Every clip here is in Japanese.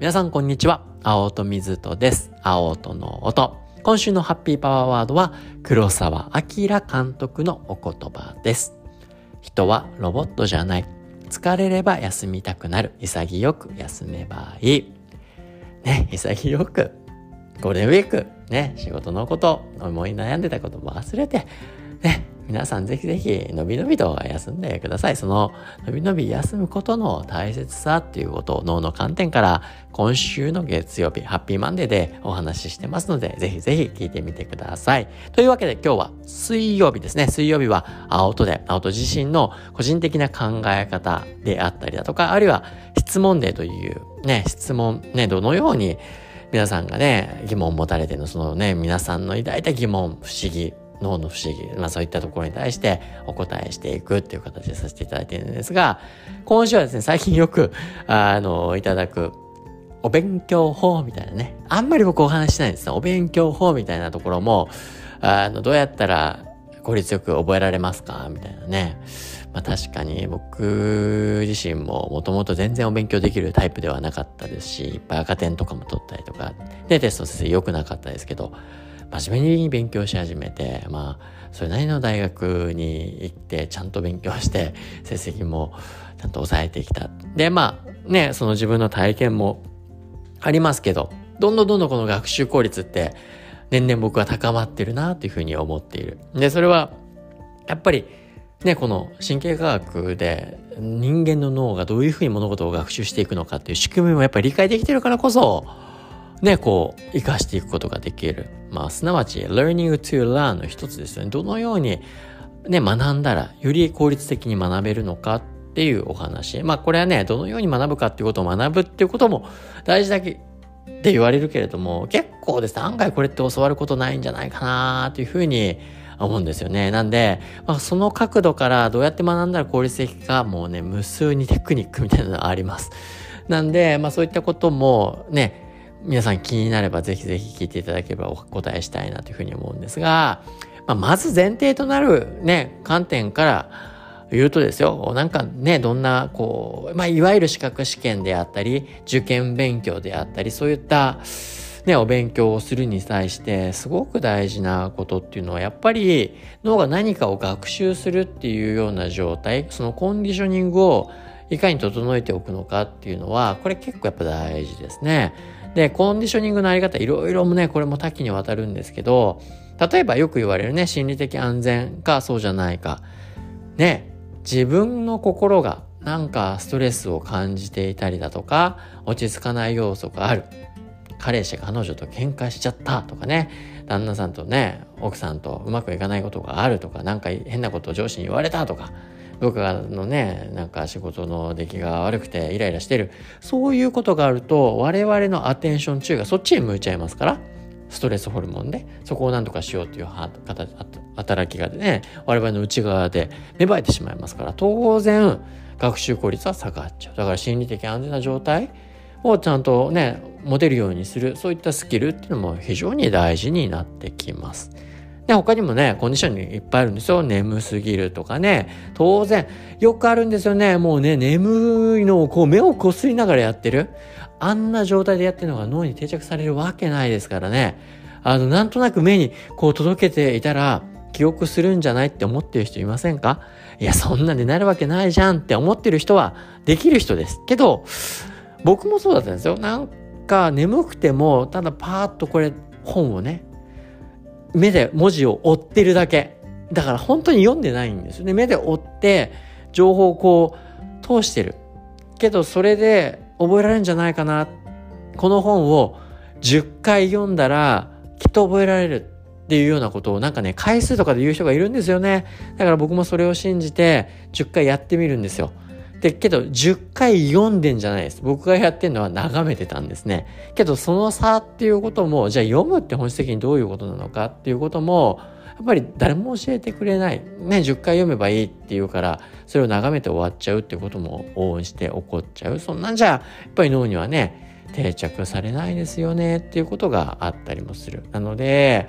皆さんこんにちは。青戸水戸です。青戸の音。今週のハッピーパワーワードは黒沢明監督のお言葉です。人はロボットじゃない。疲れれば休みたくなる。潔く休めばいい。ね、潔く。ゴールデンウィーク、ね、仕事のこと、思い悩んでたことも忘れて、ね、皆さんぜひぜひ、のびのびと休んでください。その、のびのび休むことの大切さっていうことを脳の観点から、今週の月曜日、ハッピーマンデーでお話ししてますので、ぜひぜひ聞いてみてください。というわけで今日は水曜日ですね。水曜日は青戸で、青戸自身の個人的な考え方であったりだとか、あるいは質問デーというね、質問ね、どのように皆さんがね、疑問を持たれてのそのね、皆さんの抱いた疑問、不思議、脳の不思議、まあそういったところに対してお答えしていくっていう形でさせていただいているんですが、今週はですね、最近よく、あの、いただく、お勉強法みたいなね。あんまり僕お話しないんですね。お勉強法みたいなところも、あの、どうやったら効率よく覚えられますかみたいなね。まあ確かに僕自身ももともと全然お勉強できるタイプではなかったですし、いっぱい赤点とかも取ったりとか、で、テスト先生良くなかったですけど、真面目に勉強し始めて、まあ、それなりの大学に行って、ちゃんと勉強して、成績もちゃんと抑えてきた。で、まあ、ね、その自分の体験もありますけど、どんどんどんどんこの学習効率って、年々僕は高まってるなっていうふうに思っている。で、それは、やっぱり、ね、この神経科学で人間の脳がどういうふうに物事を学習していくのかっていう仕組みもやっぱり理解できてるからこそ、ね、こう、活かしていくことができる。まあ、すなわち、learning to learn の一つですよね。どのように、ね、学んだら、より効率的に学べるのかっていうお話。まあ、これはね、どのように学ぶかっていうことを学ぶっていうことも大事だけって言われるけれども、結構ですね、案外これって教わることないんじゃないかなというふうに思うんですよね。なんで、まあ、その角度からどうやって学んだら効率的か、もうね、無数にテクニックみたいなのがあります。なんで、まあそういったこともね、皆さん気になればぜひぜひ聞いていただければお答えしたいなというふうに思うんですが、まあ、まず前提となるね、観点から言うとですよ、なんかね、どんな、こう、まあ、いわゆる資格試験であったり、受験勉強であったり、そういった、ね、お勉強をするに際して、すごく大事なことっていうのは、やっぱり脳が何かを学習するっていうような状態、そのコンディショニングをいかに整えておくのかっていうのは、これ結構やっぱ大事ですね。で、コンディショニングのあり方、いろいろもね、これも多岐にわたるんですけど、例えばよく言われるね、心理的安全かそうじゃないか。ね、自分の心がなんかストレスを感じていたりだとか、落ち着かない要素がある。彼氏彼女と喧嘩しちゃったとかね、旦那さんとね、奥さんとうまくいかないことがあるとか、なんか変なことを上司に言われたとか、部下のね、なんか仕事の出来が悪くてイライラしてる。そういうことがあると、我々のアテンション中がそっちに向いちゃいますから、ストレスホルモンで、そこを何とかしようっていう働きがね、我々の内側で芽生えてしまいますから、当然、学習効率は下がっちゃう。だから心理的安全な状態をちゃんとね、持てるようにする、そういったスキルっていうのも非常に大事になってきます。で、他にもね、コンディションにいっぱいあるんですよ。眠すぎるとかね。当然、よくあるんですよね。もうね、眠いのをこう目をこすりながらやってる。あんな状態でやってるのが脳に定着されるわけないですからね。あの、なんとなく目にこう届けていたら、記憶するんじゃないって思ってる人いませんか？いや、そんなんでなるわけないじゃんって思ってる人はできる人です。けど、僕もそうだったんですよ。なんか眠くても、ただパーッとこれ本をね、目で文字を追ってるだけ。だから本当に読んでないんですよね。目で追って情報をこう通してる。けどそれで覚えられるんじゃないかな。この本を10回読んだらきっと覚えられるっていうようなことをなんかね、回数とかで言う人がいるんですよね。だから僕もそれを信じて10回やってみるんですよ。で、けど10回読んでんじゃないです。僕がやってんのは眺めてたんですね。けどその差っていうことも、じゃあ読むって本質的にどういうことなのかっていうことも、やっぱり誰も教えてくれない。ね、10回読めばいいっていうから、それを眺めて終わっちゃうっていうことも応援して起こっちゃう。そんなんじゃ、やっぱり脳にはね、定着されないですよねっていうことがあったりもする。なので、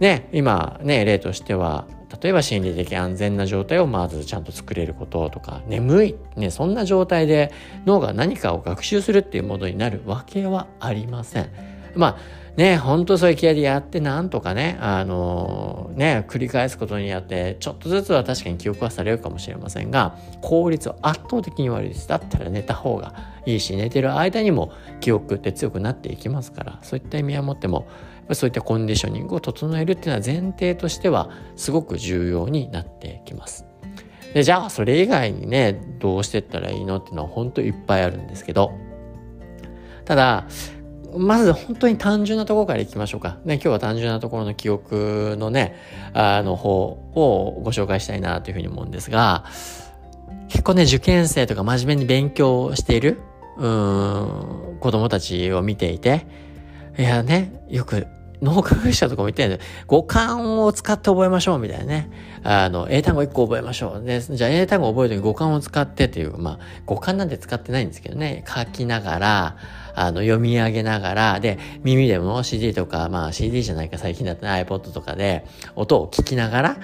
ね、今ね、例としては、例えば心理的安全な状態をまずちゃんと作れることとか、眠い、ね、そんな状態で脳が何かを学習するっていうものになるわけはありません。まあ、ね、本当そういう気合でやってなんとかね、あのー、ね、繰り返すことによって、ちょっとずつは確かに記憶はされるかもしれませんが、効率は圧倒的に悪いです。だったら寝た方がいいし、寝てる間にも記憶って強くなっていきますから、そういった意味を持っても、そういったコンディショニングを整えるっていうのは前提としてはすごく重要になってきます。でじゃあそれ以外にねどうしてったらいいのっていうのは本当いっぱいあるんですけどただまず本当に単純なところからいきましょうか。ね、今日は単純なところの記憶のね、あの方をご紹介したいなというふうに思うんですが、結構ね、受験生とか真面目に勉強している、うん、子供たちを見ていて、いやね、よく脳科学者とかも言ってんで、五感を使って覚えましょうみたいなね。あの、英単語一個覚えましょう。で、じゃあ英単語覚えるとき五感を使ってっていう、まあ、五感なんて使ってないんですけどね。書きながら、あの、読み上げながら、で、耳でも CD とか、まあ CD じゃないか最近だったら iPod とかで、音を聞きながら、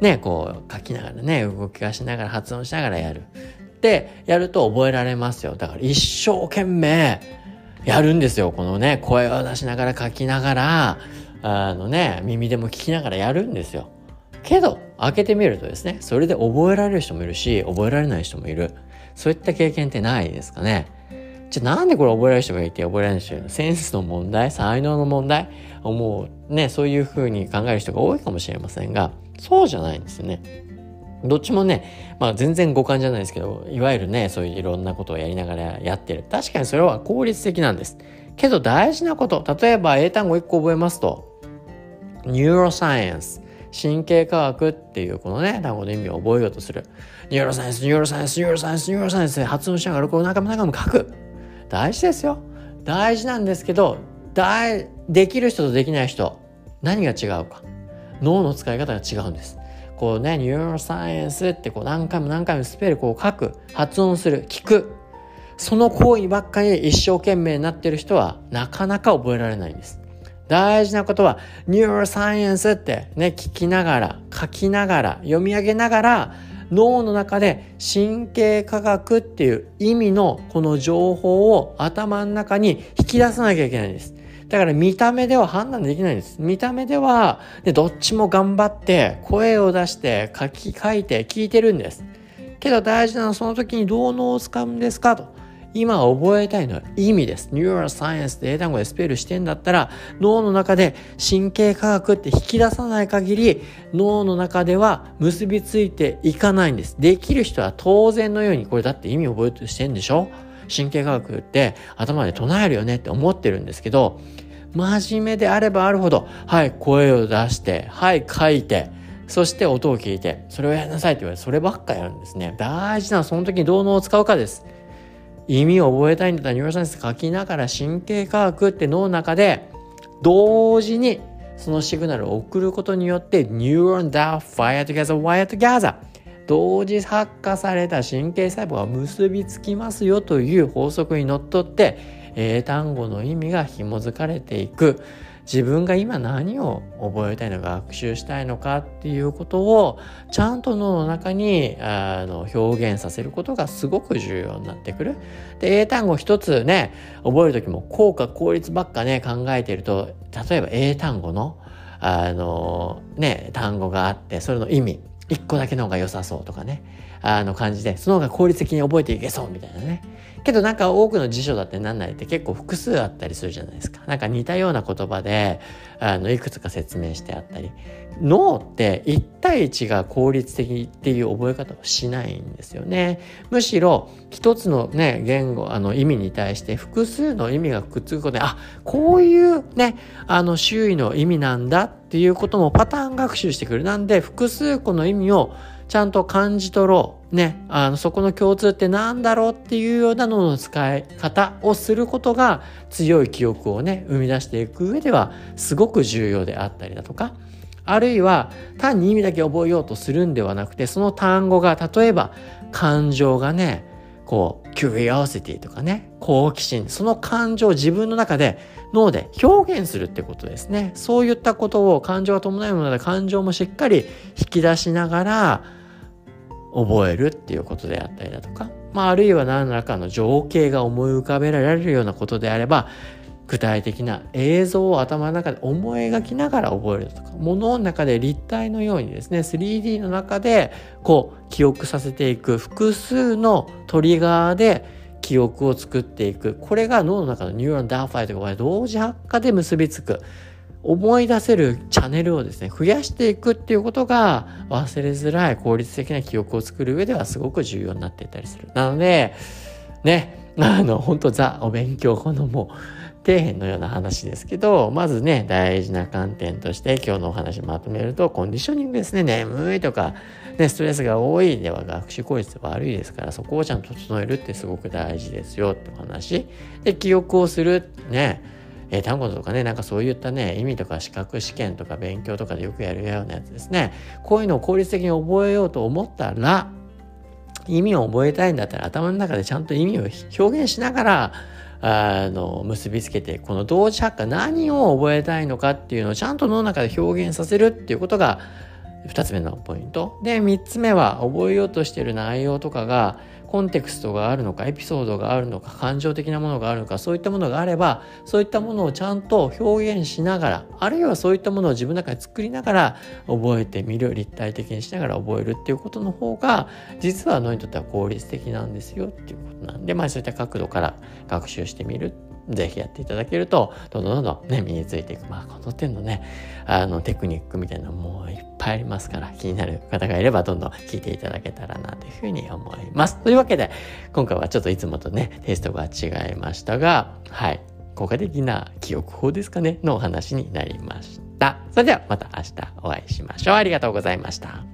ね、こう、書きながらね、動きはしながら発音しながらやる。で、やると覚えられますよ。だから一生懸命、やるんですよ。このね、声を出しながら書きながら、あのね、耳でも聞きながらやるんですよ。けど、開けてみるとですね、それで覚えられる人もいるし、覚えられない人もいる。そういった経験ってないですかね。じゃあなんでこれ覚えられる人がいて覚えられない人がいるの？センスの問題？才能の問題？思うね、そういうふうに考える人が多いかもしれませんが、そうじゃないんですよね。どっちもね、まあ全然互換じゃないですけど、いわゆるね、そういういろんなことをやりながらやってる。確かにそれは効率的なんです。けど大事なこと、例えば英単語1個覚えますと、 neuroscience、神経科学っていうこのね、単語の意味を覚えようとする。 neuroscience、neuroscience、neuroscience、neuroscience で発音しながらこう中も中も書く。大事ですよ。大事なんですけど、大できる人とできない人、何が違うか。脳の使い方が違うんです。こうね、 neuroscience ってこう何回も何回もスペルこう書く、発音する、聞く。その行為ばっかり一生懸命になってる人はなかなか覚えられないんです。大事なことは、ニューロサイエンスってね、聞きながら、書きながら、読み上げながら、脳の中で神経科学っていう意味のこの情報を頭の中に引き出さなきゃいけないんです。だから見た目では判断できないんです。見た目では、でどっちも頑張って声を出して書き書いて聞いてるんです。けど大事なのはその時にどう脳を使うんですかと。今覚えたいのは意味です。ニューロサイエンスで英単語でスペルしてんだったら、脳の中で神経科学って引き出さない限り、脳の中では結びついていかないんです。できる人は当然のように、これだって意味覚えてしてんでしょ神経科学って頭で唱えるよねって思ってるんですけど、真面目であればあるほど、はい、声を出して、はい、書いて、そして音を聞いて、それをやりなさいって言われて、そればっかやるんですね。大事なのはその時にどう脳を使うかです。意味を覚えたいんだったら neuroscience 書きながら神経科学って脳の中で同時にそのシグナルを送ることによってニューロン that fire together wire together 同時発火された神経細胞が結びつきますよという法則にのっとって英単語の意味が紐づかれていく自分が今何を覚えたいのか学習したいのかっていうことをちゃんと脳の中にあの表現させることがすごく重要になってくる。で英単語一つね覚える時も効果効率ばっかね考えてると例えば英単語のあのね単語があってそれの意味一個だけの方が良さそうとかねあの感じでその方が効率的に覚えていけそうみたいなねけどなんか多くの辞書だってなんないって結構複数あったりするじゃないですか。なんか似たような言葉で、あの、いくつか説明してあったり。脳って1対1が効率的っていう覚え方をしないんですよね。むしろ一つのね、言語、あの意味に対して複数の意味がくっつくことで、あ、こういうね、あの周囲の意味なんだっていうこともパターン学習してくる。なんで複数個の意味をちゃんと感じ取ろう。ね、あの、そこの共通って何だろうっていうようなのの使い方をすることが強い記憶をね、生み出していく上ではすごく重要であったりだとか、あるいは単に意味だけ覚えようとするんではなくて、その単語が例えば感情がね、こう、キュリオシティとかね、好奇心、その感情を自分の中で脳で表現するってことですね。そういったことを感情が伴うもので感情もしっかり引き出しながら覚えるっていうことであったりだとか、まあ、あるいは何らかの情景が思い浮かべられるようなことであれば、具体的な映像を頭の中で思い描きながら覚えるとか、物の中で立体のようにですね、3D の中でこう記憶させていく複数のトリガーで記憶を作っていく。これが脳の中の neurons that fire とか同時発火で結びつく。思い出せるチャンネルをですね、増やしていくっていうことが忘れづらい効率的な記憶を作る上ではすごく重要になっていたりする。なので、ね、あの、本当ザお勉強後のもう、底辺のような話ですけど、まずね、大事な観点として今日のお話まとめると、コンディショニングですね、眠いとか、ね、ストレスが多い。では学習効率悪いですから、そこをちゃんと整えるってすごく大事ですよ。ってお話。で、記憶をする、ね、え、単語とかね、なんかそういったね、意味とか資格試験とか勉強とかでよくやるようなやつですね。こういうのを効率的に覚えようと思ったら、意味を覚えたいんだったら頭の中でちゃんと意味を表現しながら、あの、結びつけて、この同時発火何を覚えたいのかっていうのをちゃんと脳の中で表現させるっていうことが、2つ目のポイント。で、3つ目は覚えようとしてる内容とかが、コンテクストがあるのかエピソードがあるのか感情的なものがあるのかそういったものがあればそういったものをちゃんと表現しながらあるいはそういったものを自分の中で作りながら覚えてみる立体的にしながら覚えるっていうことの方が実は脳にとっては効率的なんですよっていうことなんでまあそういった角度から学習してみる。ぜひやっていただけると、どんどんどんどんね、身についていく。まあ、この点のね、あの、テクニックみたいなのもいっぱいありますから、気になる方がいれば、どんどん聞いていただけたらな、というふうに思います。というわけで、今回はちょっといつもとね、テイストが違いましたが、はい。効果的な記憶法ですかね、のお話になりました。それではまた明日お会いしましょう。ありがとうございました。